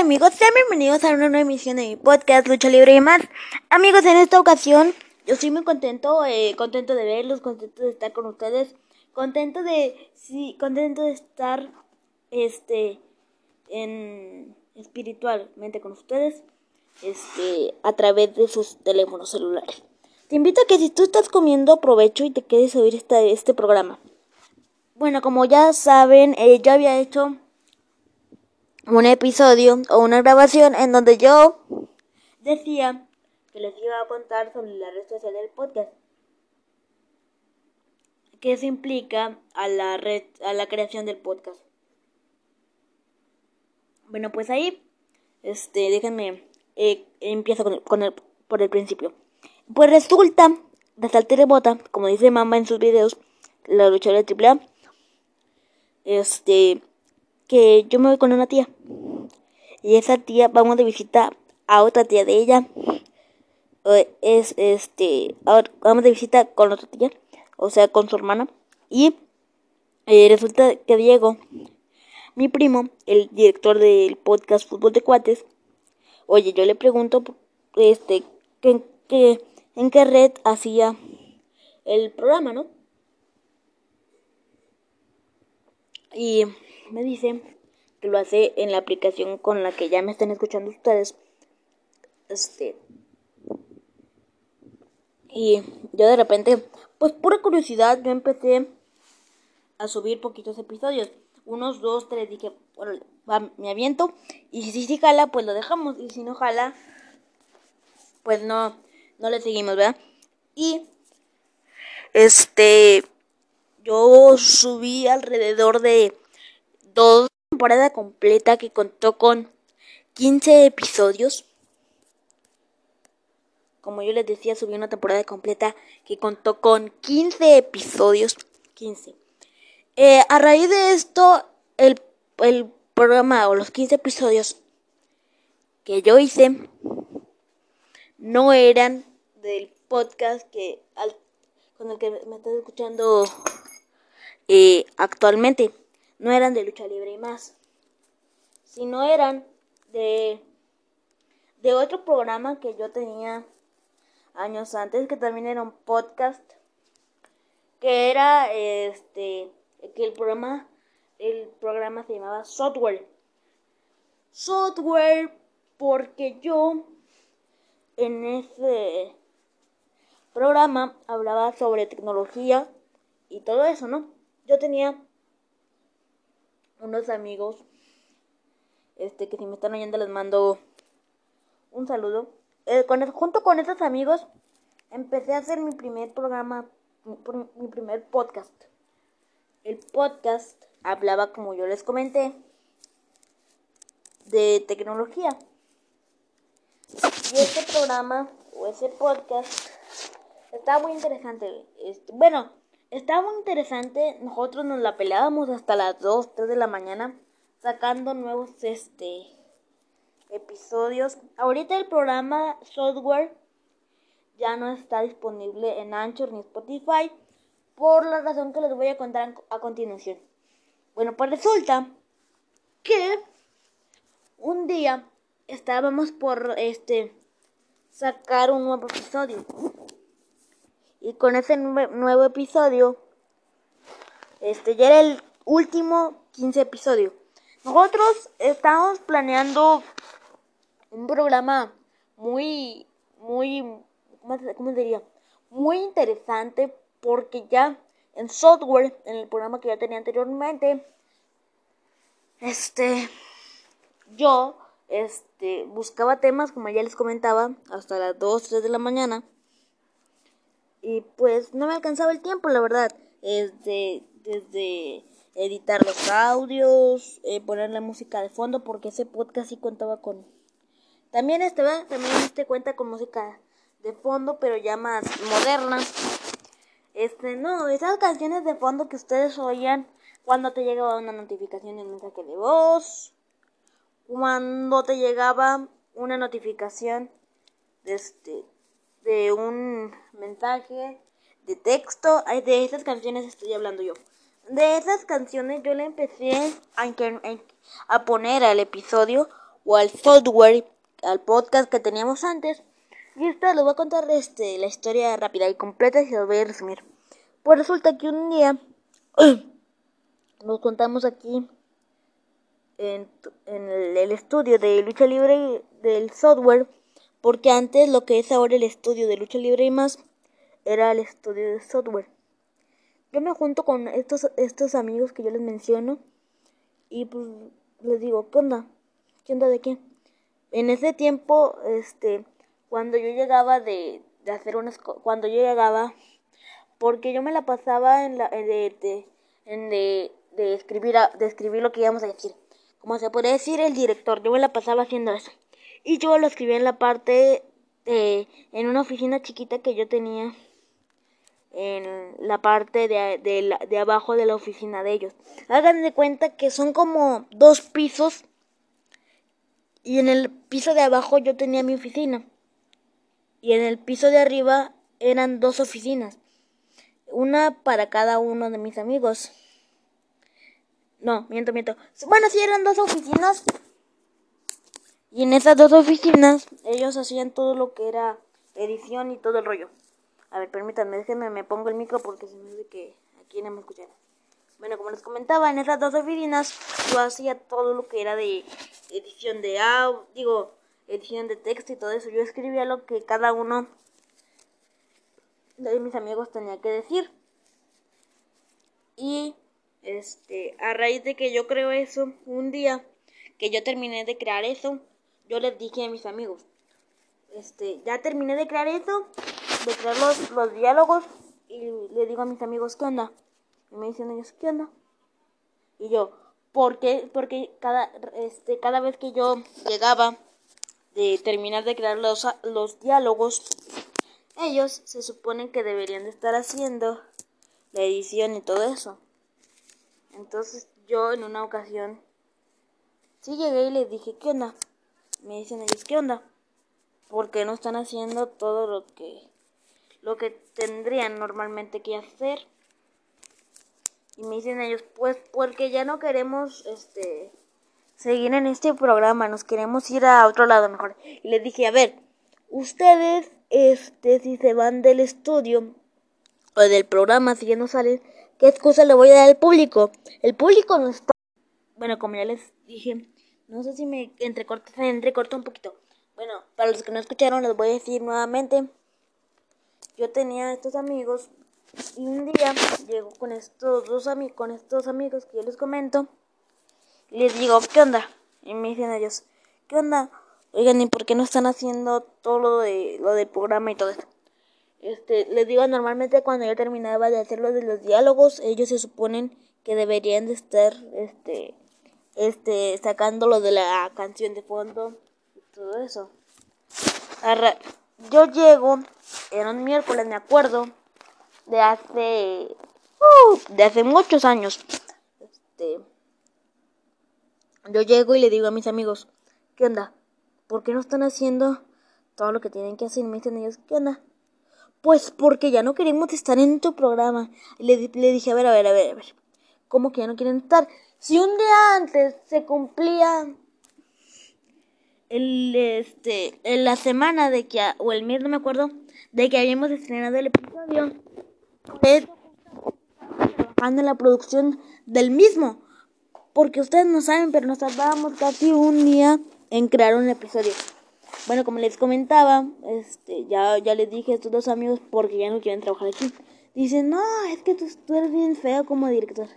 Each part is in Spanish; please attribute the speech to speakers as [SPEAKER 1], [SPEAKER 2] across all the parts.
[SPEAKER 1] Amigos, sean bienvenidos a una nueva emisión de mi podcast Lucha Libre y más. Amigos, en esta ocasión yo estoy muy contento, eh, contento de verlos, contento de estar con ustedes, contento de, sí, contento de estar, este, en espiritualmente con ustedes, este, a través de sus teléfonos celulares. Te invito a que si tú estás comiendo, aprovecho y te quedes a oír este, este programa. Bueno, como ya saben, eh, yo había hecho un episodio o una grabación en donde yo decía que les iba a contar sobre la red social del podcast. Que eso implica a la red, a la creación del podcast. Bueno, pues ahí, este, déjenme, eh, empiezo con el, con el, por el principio. Pues resulta, de bota, como dice mamá en sus videos, la luchadora de AAA, este, que yo me voy con una tía. Y esa tía, vamos de visita a otra tía de ella. Es este, vamos de visita con otra tía, o sea, con su hermana. Y eh, resulta que Diego, mi primo, el director del podcast Fútbol de Cuates, oye, yo le pregunto, este, que, en qué red hacía el programa, ¿no? Y me dice que lo hace en la aplicación con la que ya me están escuchando ustedes. Este. Y yo de repente, pues pura curiosidad, yo empecé a subir poquitos episodios. Unos dos, tres, dije, bueno, me aviento. Y si sí jala, pues lo dejamos. Y si no jala, pues no, no le seguimos, ¿verdad? Y este, yo subí alrededor de dos temporada completa que contó con 15 episodios. Como yo les decía, subí una temporada completa que contó con 15 episodios. 15. Eh, a raíz de esto, el, el programa o los 15 episodios que yo hice no eran del podcast que con el que me estás escuchando eh, actualmente no eran de lucha libre y más, sino eran de, de otro programa que yo tenía años antes, que también era un podcast, que era este, que el programa, el programa se llamaba Software. Software porque yo en ese programa hablaba sobre tecnología y todo eso, ¿no? Yo tenía unos amigos este que si me están oyendo les mando un saludo. Eh, junto con esos amigos empecé a hacer mi primer programa mi, primer podcast. El podcast hablaba como yo les comenté de tecnología. Y este programa o ese podcast está muy interesante. Este, bueno estaba muy interesante. Nosotros nos la peleábamos hasta las 2, 3 de la mañana sacando nuevos este episodios. Ahorita el programa software ya no está disponible en Anchor ni Spotify por la razón que les voy a contar a continuación. Bueno, pues resulta que un día estábamos por este sacar un nuevo episodio y con ese nuevo episodio, este ya era el último 15 episodio. Nosotros estamos planeando un programa muy, muy, ¿cómo diría? Muy interesante porque ya en software, en el programa que ya tenía anteriormente, este, yo, este, buscaba temas, como ya les comentaba, hasta las 2, 3 de la mañana. Y pues no me alcanzaba el tiempo, la verdad. Desde, desde editar los audios, eh, poner la música de fondo, porque ese podcast sí contaba con... También este, También este cuenta con música de fondo, pero ya más moderna. Este, no, esas canciones de fondo que ustedes oían cuando te llegaba una notificación en mensaje de voz, cuando te llegaba una notificación de este de un mensaje de texto. De esas canciones estoy hablando yo. De esas canciones yo le empecé a, a poner al episodio o al software, al podcast que teníamos antes. Y esta les voy a contar este, la historia rápida y completa y se los voy a resumir. Pues resulta que un día nos contamos aquí en, en el, el, estudio de lucha libre del software, porque antes lo que es ahora el estudio de lucha libre y más era el estudio de software. Yo me junto con estos, estos amigos que yo les menciono y pues les digo, ¿qué onda? ¿Qué onda de qué? En ese tiempo, este, cuando yo llegaba de, de hacer unas, cuando yo llegaba, porque yo me la pasaba en la, de, de, en de, de escribir, de escribir lo que íbamos a decir como se puede decir, el director. Yo me la pasaba haciendo eso. Y yo lo escribí en la parte, de, en una oficina chiquita que yo tenía en la parte de, de, de, abajo de la oficina de ellos. Hagan de cuenta que son como dos pisos y en el piso de abajo yo tenía mi oficina y en el piso de arriba eran dos oficinas, una para cada uno de mis amigos. No, miento, miento. Bueno, sí, eran dos oficinas. Y en esas dos oficinas ellos hacían todo lo que era edición y todo el rollo. A ver, permítanme, déjenme, me pongo el micro porque se me dice que aquí no me escuchan. Bueno, como les comentaba, en esas dos oficinas yo hacía todo lo que era de edición de audio, digo, edición de texto y todo eso. Yo escribía lo que cada uno de mis amigos tenía que decir. Y este, a raíz de que yo creo eso, un día que yo terminé de crear eso, yo les dije a mis amigos, este, ya terminé de crear eso, de crear los, los diálogos, y le digo a mis amigos, ¿qué onda? Y me dicen ellos, ¿qué onda? Y yo, ¿por qué? Porque cada, este, cada vez que yo llegaba de terminar de crear los, los diálogos, ellos se suponen que deberían de estar haciendo la edición y todo eso. Entonces yo en una ocasión sí llegué y les dije, ¿qué onda? Me dicen ellos, ¿qué onda? ¿Por qué no están haciendo todo lo que lo que tendrían normalmente que hacer? Y me dicen ellos, pues porque ya no queremos este seguir en este programa, nos queremos ir a otro lado mejor. Y les dije, a ver, ustedes este si se van del estudio o del programa si ya no salen ¿Qué excusa le voy a dar al público? El público no está... Bueno, como ya les dije, no sé si me entrecorto, se entrecortó un poquito. Bueno, para los que no escucharon, les voy a decir nuevamente. Yo tenía estos amigos y un día llego con estos dos amigos, con estos amigos que yo les comento. Y les digo, ¿qué onda? Y me dicen ellos, ¿qué onda? Oigan, ¿y por qué no están haciendo todo lo, de, lo del programa y todo eso? Este, les digo, normalmente cuando yo terminaba de hacer lo de los diálogos, ellos se suponen que deberían de estar, este, este, sacando lo de la canción de fondo y todo eso. Yo llego, era un miércoles, me acuerdo, de hace, uh, de hace muchos años. Este, yo llego y le digo a mis amigos, ¿qué onda? ¿Por qué no están haciendo todo lo que tienen que hacer? Y me dicen ellos, ¿qué onda? Pues porque ya no queremos estar en tu programa. Le, le dije, a ver, a ver, a ver, a ver. ¿Cómo que ya no quieren estar? Si un día antes se cumplía el este en la semana de que o el mes no me acuerdo de que habíamos estrenado el episodio trabajando en la producción del mismo porque ustedes no saben pero nos tardábamos casi un día en crear un episodio bueno, como les comentaba, este, ya, ya les dije a estos dos amigos porque ya no quieren trabajar aquí. Dicen, no, es que tú, eres bien feo como director.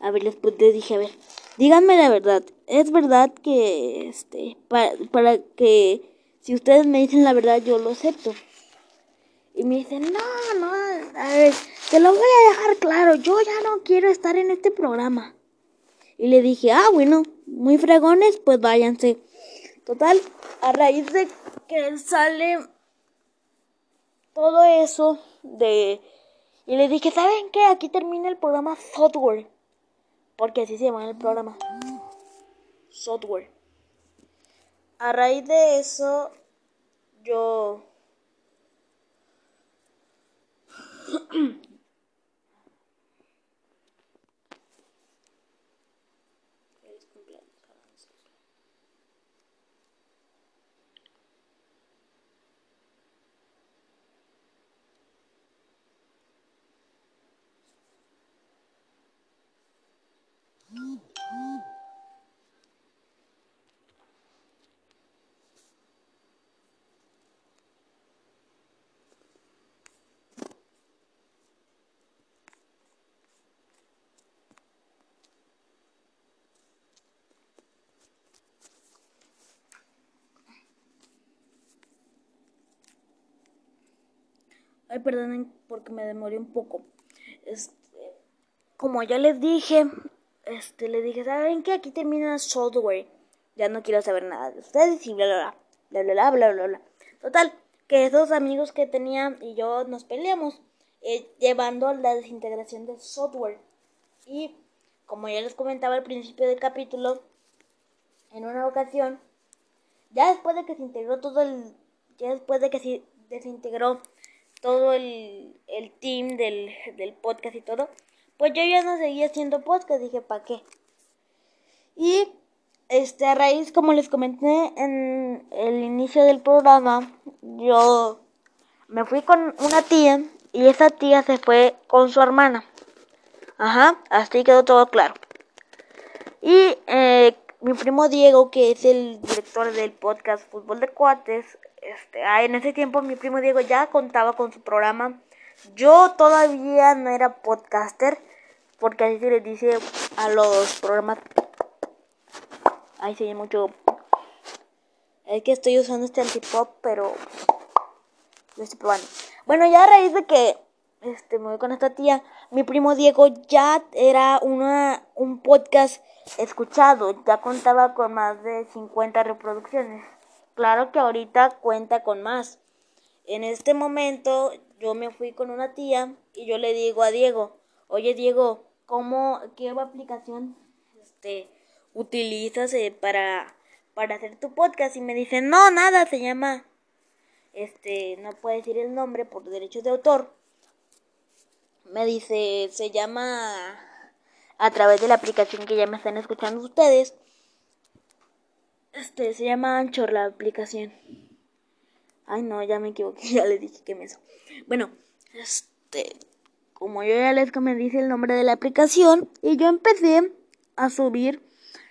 [SPEAKER 1] A ver, les, dije, a ver, díganme la verdad. Es verdad que, este, para, para que, si ustedes me dicen la verdad, yo lo acepto. Y me dicen, no, no, a ver, te lo voy a dejar claro, yo ya no quiero estar en este programa. Y le dije, ah, bueno, muy fregones, pues váyanse. Total, a raíz de que sale todo eso de... Y le dije, ¿saben qué? Aquí termina el programa Software. Porque así se llama el programa. Software. A raíz de eso, yo... Ay, perdonen porque me demoré un poco. Este, como ya les dije, este, le dije, ¿saben qué? Aquí termina software. Ya no quiero saber nada de ustedes y bla, bla, bla, bla, bla, bla, bla, bla. Total, que esos amigos que tenía y yo nos peleamos eh, llevando la desintegración del software. Y como ya les comentaba al principio del capítulo, en una ocasión, ya después de que se integró todo el, ya después de que se desintegró todo el, el team del, del podcast y todo, pues yo ya no seguía haciendo podcast, dije, ¿para qué? Y este, a raíz, como les comenté en el inicio del programa, yo me fui con una tía y esa tía se fue con su hermana. Ajá, así quedó todo claro. Y eh, mi primo Diego, que es el director del podcast Fútbol de Cuates, este, en ese tiempo mi primo Diego ya contaba con su programa. Yo todavía no era podcaster, porque así se les dice a los programas Ay, se mucho. Es que estoy usando este antipop, pero lo estoy probando. Bueno, ya a raíz de que este, me voy con esta tía, mi primo Diego ya era una, un podcast escuchado, ya contaba con más de 50 reproducciones. Claro que ahorita cuenta con más. En este momento yo me fui con una tía y yo le digo a Diego, oye Diego, ¿cómo, qué aplicación este, utilizas eh, para, para hacer tu podcast? Y me dice, no, nada, se llama, este, no puedo decir el nombre por derechos de autor. Me dice, se llama a través de la aplicación que ya me están escuchando ustedes. Este, se llama Anchor la aplicación. Ay, no, ya me equivoqué, ya le dije que me eso. Bueno, este, como yo ya les comenté el nombre de la aplicación y yo empecé a subir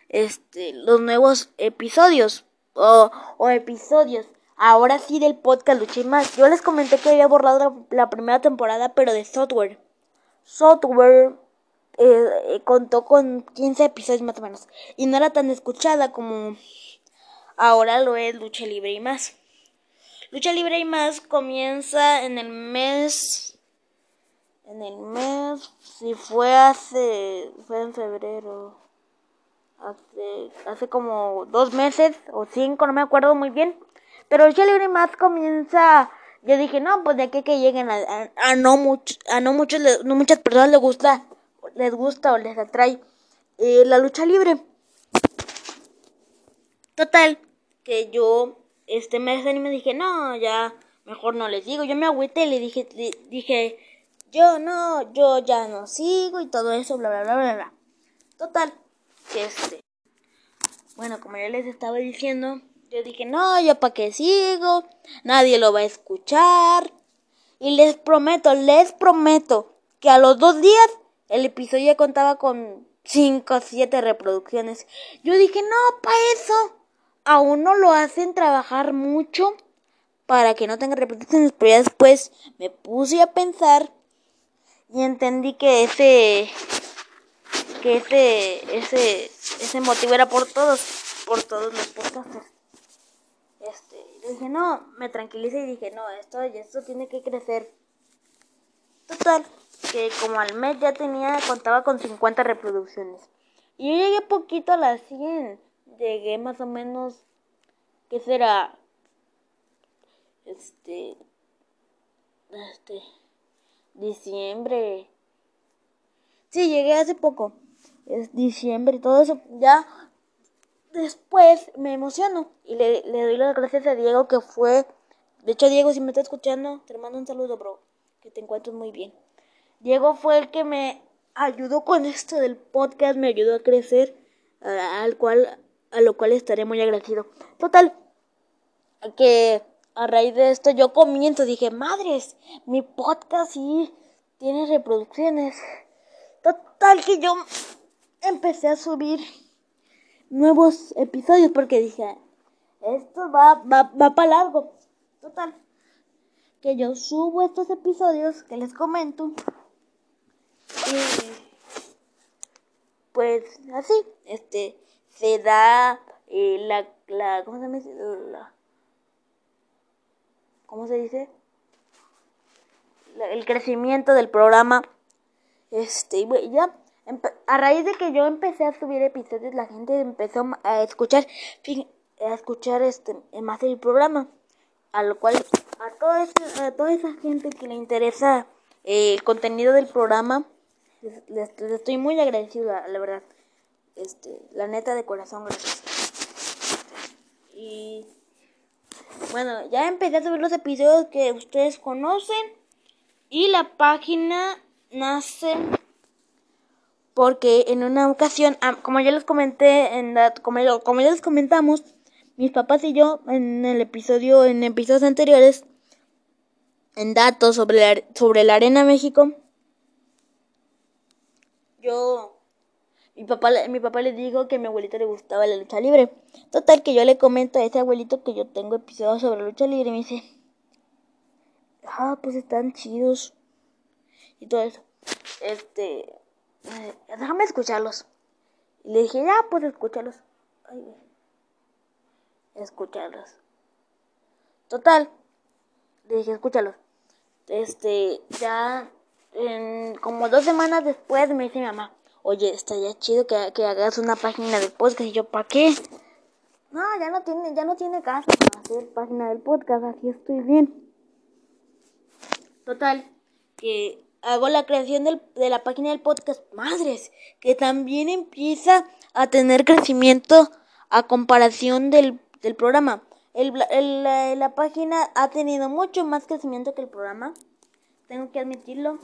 [SPEAKER 1] este, los nuevos episodios o, o episodios. Ahora sí del podcast Lucha y más. Yo les comenté que había borrado la, primera temporada, pero de software. Software eh, eh, contó con 15 episodios más o menos. Y no era tan escuchada como ahora lo es Lucha Libre y más. Lucha Libre y más comienza en el mes. En el mes. Si fue hace. Fue en febrero hace, hace como dos meses o cinco, no me acuerdo muy bien. Pero Lucha Libre Más comienza, yo dije, no, pues de aquí que lleguen a, a, no, much, a no, muchos, no muchas personas les gusta, les gusta o les atrae eh, la lucha libre. Total, que yo este mes me dije, no, ya mejor no les digo. Yo me agüité y le dije, dije, yo no, yo ya no sigo y todo eso, bla, bla, bla, bla, bla. Total, este. Bueno, como ya les estaba diciendo, yo dije, no, yo para qué sigo, nadie lo va a escuchar. Y les prometo, les prometo que a los dos días el episodio contaba con 5 o 7 reproducciones. Yo dije, no, para eso a uno lo hacen trabajar mucho para que no tenga reproducciones, pero ya después me puse a pensar y entendí que ese que ese, ese, ese motivo era por todos, por todos los podcasters. Este, dije, no, me tranquilicé y dije, no, esto, esto tiene que crecer. Total, que como al mes ya tenía, contaba con 50 reproducciones. Y yo llegué poquito a las 100. Llegué más o menos, ¿qué será? Este, este, diciembre. Sí, llegué hace poco es diciembre y todo eso, ya después me emociono y le, le, doy las gracias a Diego que fue, de hecho Diego si me está escuchando, te mando un saludo bro, que te encuentres muy bien. Diego fue el que me ayudó con esto del podcast, me ayudó a crecer, al cual, a lo cual estaré muy agradecido. Total, que a raíz de esto yo comienzo, dije, madres, mi podcast sí tiene reproducciones. Total que yo empecé a subir nuevos episodios porque dije, esto va, va, va para largo. Total, que yo subo estos episodios que les comento. Y pues así, este, se da eh, la, la, ¿cómo se La, ¿Cómo se dice? el crecimiento del programa. Este, ya, a raíz de que yo empecé a subir episodios, la gente empezó a escuchar, a escuchar este, más el programa. A lo cual, a toda esa, a toda esa gente que le interesa eh, el contenido del programa, les, estoy muy agradecido, la, verdad. Este, la neta de corazón, gracias. Y bueno, ya empecé a subir los episodios que ustedes conocen. Y la página nace porque en una ocasión, como ya les comenté, en como, como ya les comentamos, mis papás y yo en el episodio, en episodios anteriores, en datos sobre la, sobre la Arena México, yo, mi papá, mi papá le dijo que a mi abuelito le gustaba la lucha libre. Total, que yo le comento a ese abuelito que yo tengo episodios sobre lucha libre y me dice, ah, pues están chidos. Y todo eso. Este, eh, déjame escucharlos. Y le dije, ya, pues escúchalos. Ay, escucharlos. Total, le dije, escúchalos. Este, ya, en, como dos semanas después me dice mi mamá, oye, estaría chido que, que hagas una página de podcast. Y yo, ¿para qué? No, ya no tiene, ya no tiene caso hacer página del podcast, aquí estoy bien. Total, que hago la creación del, de la página del podcast. Madres, que también empieza a tener crecimiento a comparación del, del programa. El, el, la, página ha tenido mucho más crecimiento que el programa. Tengo que admitirlo.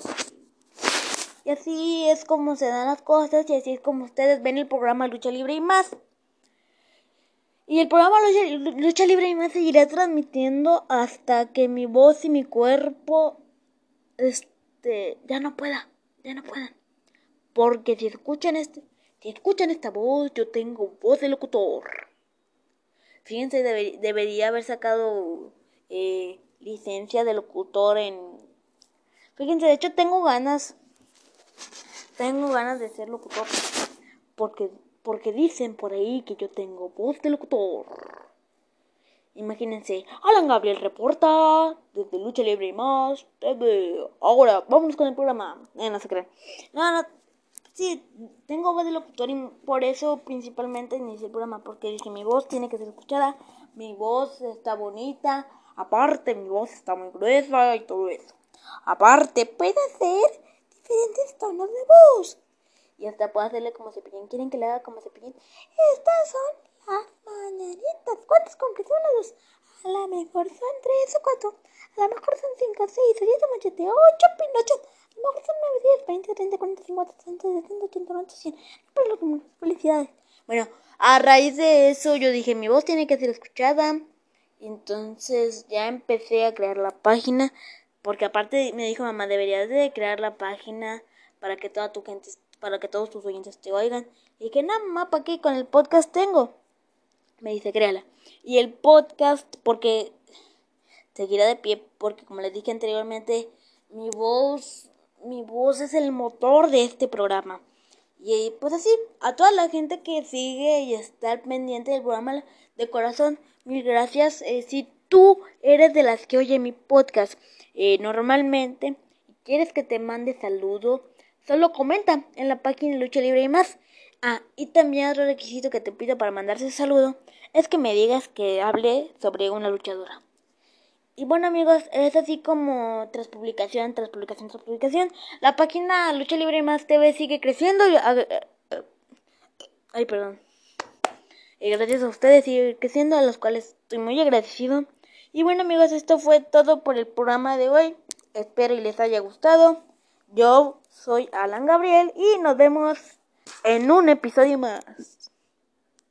[SPEAKER 1] Y así es como se dan las cosas y así es como ustedes ven el programa Lucha Libre y más. Y el programa Lucha, Lucha Libre y más seguirá transmitiendo hasta que mi voz y mi cuerpo este, ya no pueda, ya no puedan. Porque si escuchan este, si escuchan esta voz, yo tengo voz de locutor. Fíjense, debería haber sacado eh, licencia de locutor en... Fíjense, de hecho tengo ganas, tengo ganas de ser locutor. Porque, porque dicen por ahí que yo tengo voz de locutor. Imagínense, Alan Gabriel reporta desde Lucha Libre y más. Ahora, vámonos con el programa. Eh, no. No, no. Sí, tengo voz de locutor y por eso principalmente inicié el programa. Porque dije, mi voz tiene que ser escuchada. Mi voz está bonita. Aparte, mi voz está muy gruesa y todo eso. Aparte, puede hacer diferentes tonos de voz. Y hasta puedo hacerle como cepillín. ¿Quieren que le haga como cepillín? Estas son las mañanitas. ¿Cuántas concreciones? A lo mejor son tres o cuatro. A lo mejor son cinco, seis, siete, machete, ocho, pinocho. A lo mejor son nueve, diez, veinte, treinta, cuarenta, cincuenta, sesenta, setenta, ochenta, noventa, cien. Pero lo felicidades. Bueno, a raíz de eso yo dije, mi voz tiene que ser escuchada. Entonces ya empecé a crear la página. Porque aparte me dijo mamá, deberías de crear la página para que toda tu gente, para que todos tus oyentes te oigan. Y que nada, mamá, ¿para qué? Con el podcast tengo me dice créala. Y el podcast, porque seguirá de pie, porque como les dije anteriormente, mi voz, mi voz es el motor de este programa. Y pues así, a toda la gente que sigue y está pendiente del programa de corazón, mil gracias. Eh, si tú eres de las que oye mi podcast eh, normalmente y quieres que te mande saludo, solo comenta en la página Lucha Libre y más. Ah, y también otro requisito que te pido para mandarse saludo es que me digas que hable sobre una luchadora. Y bueno amigos, es así como tras publicación, tras publicación, tras publicación, la página Lucha Libre y Más TV sigue creciendo. Ay, perdón. Y gracias a ustedes sigue creciendo, a los cuales estoy muy agradecido. Y bueno amigos, esto fue todo por el programa de hoy. Espero y les haya gustado. Yo soy Alan Gabriel y nos vemos en un episodio más.